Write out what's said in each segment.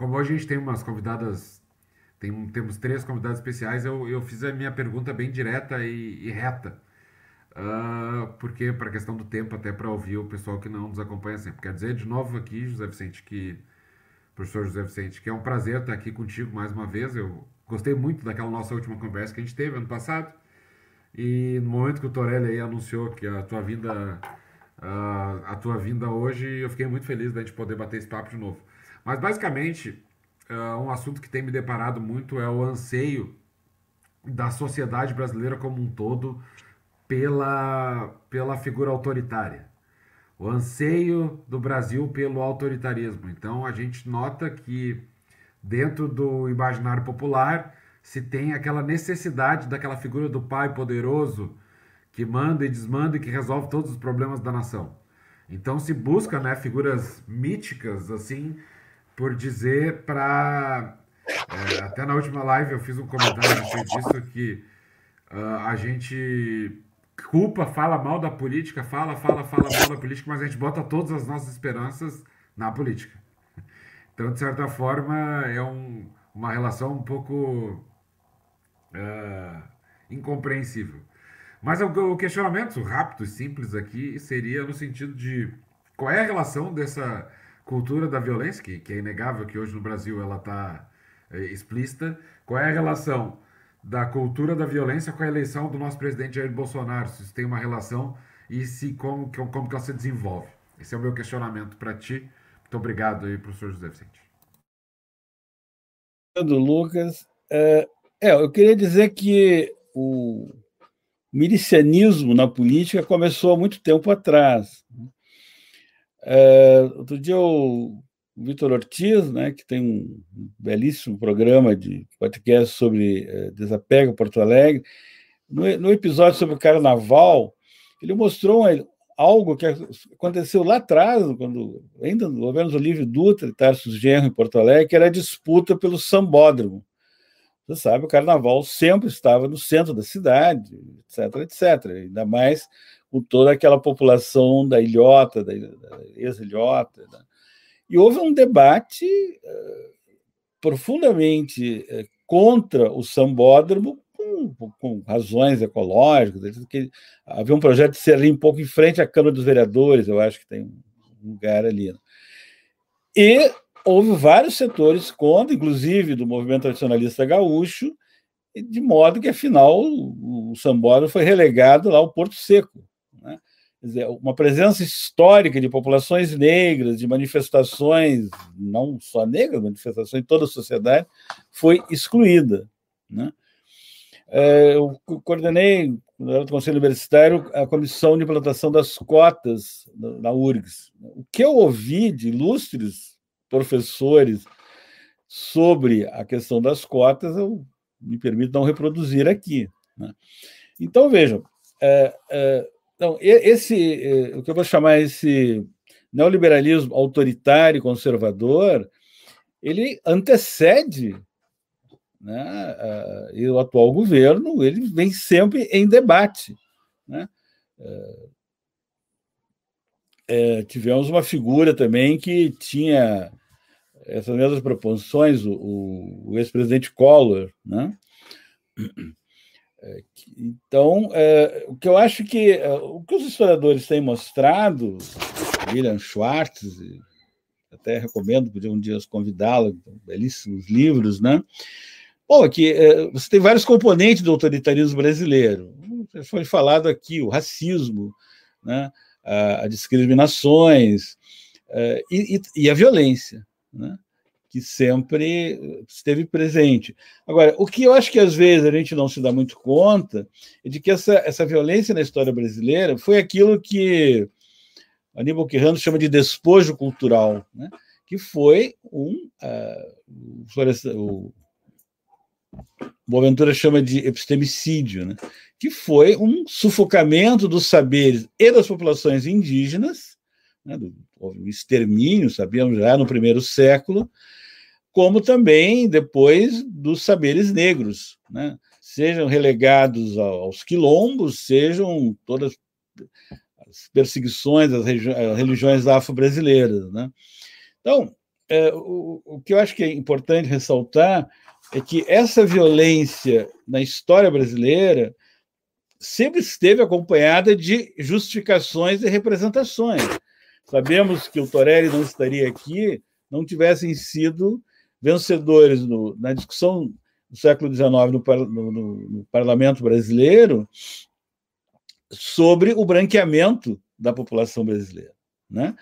como hoje a gente tem umas convidadas, tem, temos três convidados especiais, eu, eu fiz a minha pergunta bem direta e, e reta. Uh, porque, para questão do tempo, até para ouvir o pessoal que não nos acompanha sempre. Quer dizer de novo aqui, José Vicente, que professor José Vicente, que é um prazer estar aqui contigo mais uma vez. Eu gostei muito daquela nossa última conversa que a gente teve ano passado. E no momento que o Torelli aí anunciou que a tua vinda uh, a tua vinda hoje, eu fiquei muito feliz da gente poder bater esse papo de novo. Mas basicamente, uh, um assunto que tem me deparado muito é o anseio da sociedade brasileira como um todo pela, pela figura autoritária. O anseio do Brasil pelo autoritarismo. Então a gente nota que dentro do imaginário popular se tem aquela necessidade daquela figura do pai poderoso que manda e desmanda e que resolve todos os problemas da nação. Então se busca, né, figuras míticas assim, por dizer para é, até na última live eu fiz um comentário a respeito disso que uh, a gente culpa, fala mal da política, fala, fala, fala mal da política, mas a gente bota todas as nossas esperanças na política. Então, de certa forma, é um, uma relação um pouco uh, incompreensível. Mas o, questionamento rápido e simples aqui seria no sentido de qual é a relação dessa cultura da violência, que, que é inegável que hoje no Brasil ela está é, explícita, qual é a relação da cultura da violência com a eleição do nosso presidente Jair Bolsonaro, se isso tem uma relação e se como, como que ela se desenvolve. Esse é o meu questionamento para ti. Muito obrigado aí, professor José Vicente. Lucas. É, é, eu queria dizer que o milicianismo na política começou há muito tempo atrás. É, outro dia o Vitor Ortiz, né, que tem um belíssimo programa de podcast sobre é, desapego Porto Alegre, no, no, episódio sobre o carnaval, ele mostrou algo que aconteceu lá atrás, quando ainda no governo do Olívio Dutra e Tarso Genro em Porto Alegre, que era a disputa pelo sambódromo. Você sabe, o carnaval sempre estava no centro da cidade, etc, etc. Ainda mais com toda aquela população da ilhota, da, da ex-ilhota. Né? E houve um debate uh, profundamente uh, contra o sambódromo, com, com, razões ecológicas, que havia um projeto de ser ali um pouco em frente à Câmara dos Vereadores, eu acho que tem um lugar ali. Né? E houve vários setores contra, inclusive do movimento tradicionalista gaúcho, de modo que, afinal, o, o Sambódromo foi relegado lá ao Porto Seco. Uma presença histórica de populações negras, de manifestações, não só negras, manifestações em toda a sociedade, foi excluída. Né? É, eu coordenei, no Conselho Universitário, a comissão de implantação das cotas na URGS. O que eu ouvi de ilustres professores sobre a questão das cotas, eu me permito não reproduzir aqui. Né? Então, vejam, é, é, então, esse, é, o que eu vou chamar esse neoliberalismo autoritário conservador, ele antecede né, e o atual governo ele vem sempre em debate. Né? É, tivemos uma figura também que tinha essas mesmas proposições, o, o ex-presidente Collor, né? É, então, é, o que eu acho que é, o que os historiadores têm mostrado, William Schwartz, até recomendo, podia um dia convidá-lo, belíssimos livros, né? Bom, aqui é, você tem vários componentes do autoritarismo brasileiro. Foi falado aqui o racismo, né? a, a discriminações é, e, e a violência né? Que sempre esteve presente. Agora, o que eu acho que às vezes a gente não se dá muito conta é de que essa, essa violência na história brasileira foi aquilo que Aníbal Quirrano chama de despojo cultural, né? que foi um. Uh, o Boaventura chama de epistemicídio, né? que foi um sufocamento dos saberes e das populações indígenas, né? do, extermínio, sabíamos já no primeiro século, como também depois dos saberes negros, né? sejam relegados aos quilombos, sejam todas as perseguições às religiões afro-brasileiras. Né? Então, é, o, o que eu acho que é importante ressaltar é que essa violência na história brasileira sempre esteve acompanhada de justificações e representações. Sabemos que o Torelli não estaria aqui não tivessem sido vencedores no, na discussão do século XIX no, no, no, parlamento brasileiro sobre o branqueamento da população brasileira. Né?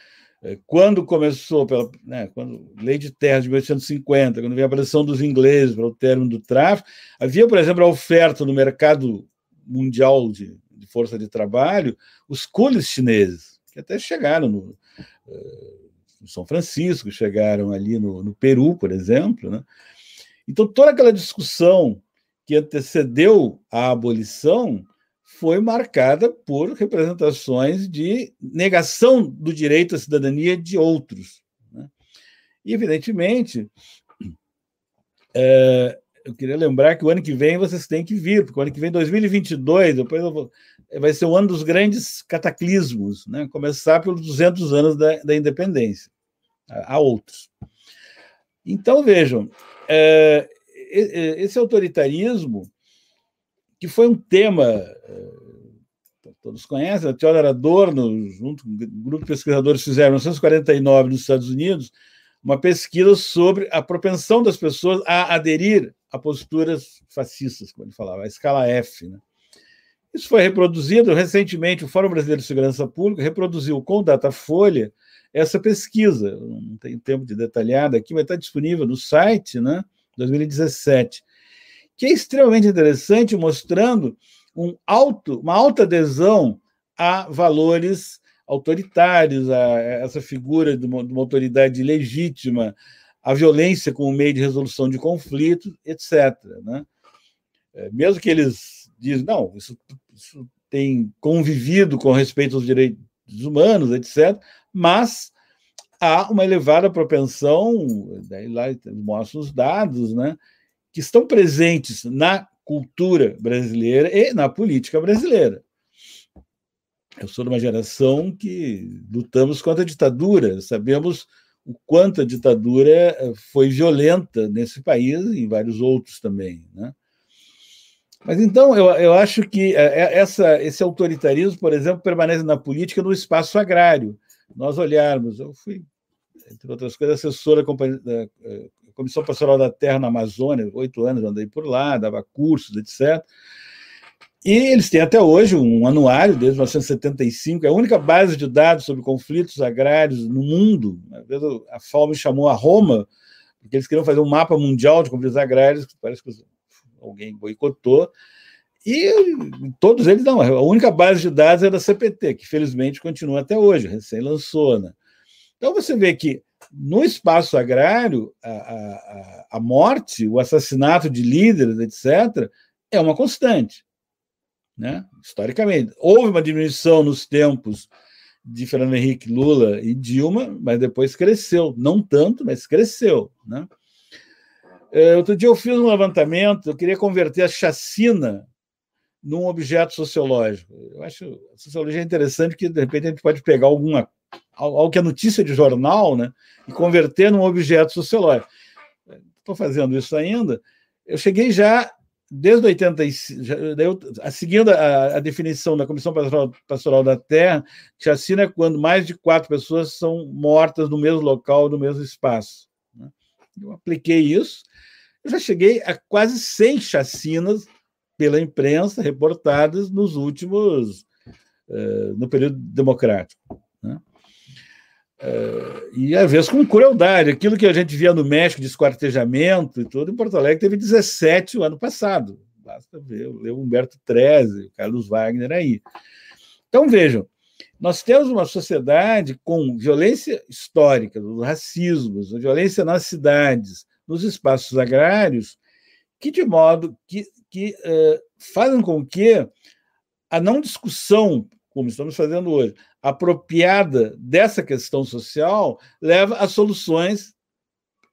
É, quando começou, pela, né, quando Lei de Terras de 1850, quando veio a abolição dos ingleses para o término do tráfico, havia, por exemplo, a oferta no mercado mundial de, de força de trabalho, os coolies chineses, que até chegaram no, no São Francisco, chegaram ali no, no Peru, por exemplo. Né? Então, toda aquela discussão que antecedeu a abolição foi marcada por representações de negação do direito à cidadania de outros. Né? E, evidentemente, é, eu queria lembrar que o ano que vem vocês têm que vir, porque o ano que vem, 2022, depois vou, vai ser o ano dos grandes cataclismos, né? começar pelos 200 anos da, da independência. Há outros. Então, vejam, é, esse autoritarismo que foi um tema, eh, todos conhecem, a Theodor Adorno, junto com um grupo de pesquisadores, fizeram em 1949 nos Estados Unidos uma pesquisa sobre a propensão das pessoas a aderir a posturas fascistas, como ele falava, a escala F. Né? Isso foi reproduzido recentemente, o Fórum Brasileiro de Segurança Pública reproduziu com Datafolha essa pesquisa. Não tenho tempo de detalhar aqui, mas está disponível no site, né? 2017 que é extremamente interessante, mostrando um alto, uma alta adesão a valores autoritários, a essa figura de uma, de uma autoridade legítima, a violência como meio de resolução de conflitos, etc. Né? É, mesmo que eles dizem, não, isso, isso tem convivido com respeito aos direitos humanos, etc., mas há uma elevada propensão, daí lá mostram os dados, né, que estão presentes na cultura brasileira e na política brasileira. Eu sou de uma geração que lutamos contra a ditadura, sabemos o quanto a ditadura eh, foi violenta nesse país e em vários outros também. Né? Mas então, eu, eu acho que eh, eh, essa, esse autoritarismo, por exemplo, permanece na política no espaço agrário. Nós olharmos, eu fui, entre outras coisas, assessora da Comissão Pastoral da Terra na Amazônia, oito anos andei por lá, dava cursos, etc. E eles têm até hoje um anuário, desde 1975, é a única base de dados sobre conflitos agrários no mundo. A FAO me chamou a Roma, porque eles queriam fazer um mapa mundial de conflitos agrários, que parece que alguém boicotou. E todos eles não. A única base de dados é da CPT, que felizmente continua até hoje, recém lançou. Né? Então você vê que no espaço agrário, a, a, a morte, o assassinato de líderes, etc., é uma constante. Né? Historicamente. Houve uma diminuição nos tempos de Fernando Henrique Lula e Dilma, mas depois cresceu. Não tanto, mas cresceu. Né? É, outro dia eu fiz um levantamento, eu queria converter a chacina num objeto sociológico. Eu acho a sociologia interessante, porque de repente a gente pode pegar alguma algo que é notícia de jornal, né, e converter num objeto sociológico. Estou fazendo isso ainda. Eu cheguei já desde 85, já, eu, seguindo a, a, definição da Comissão Pastoral, Pastoral, da Terra, chacina é quando mais de quatro pessoas são mortas no mesmo local, no mesmo espaço. Né? Eu apliquei isso, eu já cheguei a quase 100 chacinas pela imprensa reportadas nos últimos, uh, no período democrático. Né? Uh, e às vezes com crueldade. Aquilo que a gente via no México de esquartejamento e tudo, em Porto Alegre teve 17 o ano passado. Basta ver, ler o Humberto Treze, Carlos Wagner aí. Então vejam, nós temos uma sociedade com violência histórica, do racismo, violência nas cidades, nos espaços agrários, que de modo que, que uh, fazem com que a não discussão, como estamos fazendo hoje, apropriada dessa questão social leva a soluções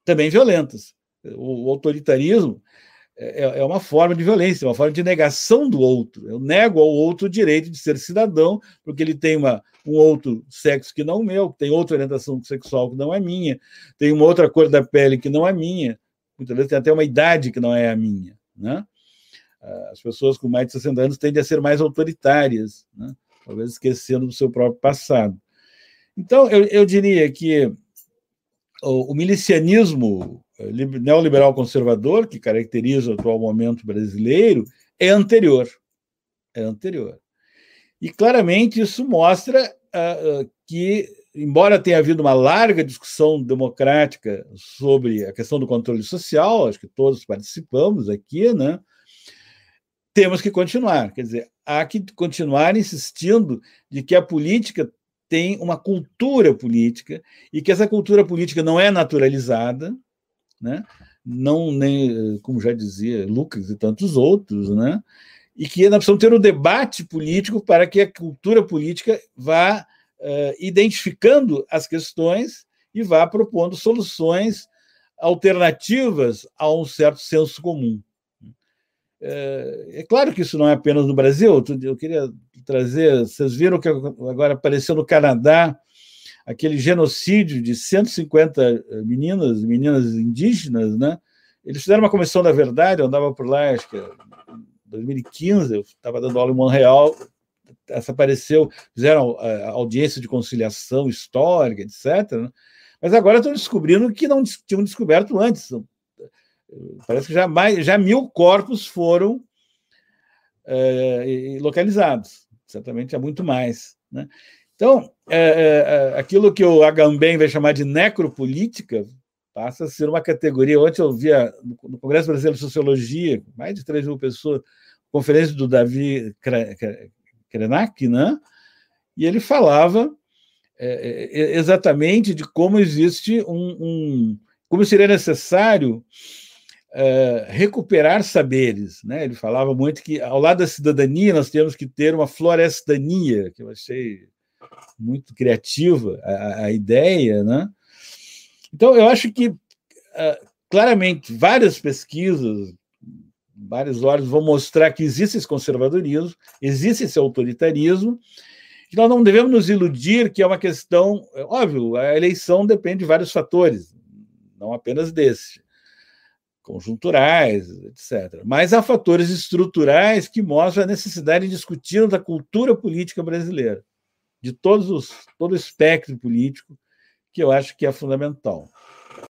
também violentas. O, autoritarismo é, é uma forma de violência, uma forma de negação do outro. Eu nego ao outro o direito de ser cidadão, porque ele tem uma, um outro sexo que não é o meu, tem outra orientação sexual que não é minha, tem uma outra cor da pele que não é minha, muitas vezes tem até uma idade que não é a minha. Né? As pessoas com mais de 60 anos tendem a ser mais autoritárias, né? talvez esquecendo do seu próprio passado. Então, eu, eu diria que o, o milicianismo neoliberal conservador, que caracteriza o atual momento brasileiro, é anterior. É anterior. E claramente isso mostra uh, que, embora tenha havido uma larga discussão democrática sobre a questão do controle social, acho que todos participamos aqui, né? Temos que continuar, quer dizer, há que continuar insistindo de que a política tem uma cultura política e que essa cultura política não é naturalizada, né? não nem, como já dizia Lucas e tantos outros, né? e que nós precisamos ter um debate político para que a cultura política vá uh, identificando as questões e vá propondo soluções alternativas a um certo senso comum. É, é claro que isso não é apenas no Brasil, eu queria trazer, vocês viram que agora apareceu no Canadá aquele genocídio de 150 eh, meninas, meninas indígenas, né? Eles fizeram uma comissão da verdade, eu andava por lá, acho que em 2015, eu estava dando aula em Montreal, essa apareceu, fizeram eh, audiência de conciliação histórica, etc. Né? Mas agora estão descobrindo que não tinham descoberto antes. Parece que já, mais, já mil corpos foram é, localizados. Certamente há muito mais. Né? Então, é, é, é, aquilo que o Agamben vai chamar de necropolítica passa a ser uma categoria. Ontem eu via no Congresso Brasileiro de Sociologia, mais de 3 mil pessoas, conferência do Davi Krenak, né? e ele falava é, é, exatamente de como existe um, um como seria necessário é, recuperar saberes. Né? Ele falava muito que, ao lado da cidadania, nós temos que ter uma florestania, que eu achei muito criativa a, a ideia, né? Então, eu acho que, uh, claramente, várias pesquisas, vários olhos vão mostrar que existe esse conservadorismo, existe esse autoritarismo, e nós não devemos nos iludir que é uma questão. Óbvio, a eleição depende de vários fatores, não apenas desse, conjunturais, etc. Mas há fatores estruturais que mostram a necessidade de discutir da cultura política brasileira de todos os, todo o espectro político, que eu acho que é fundamental.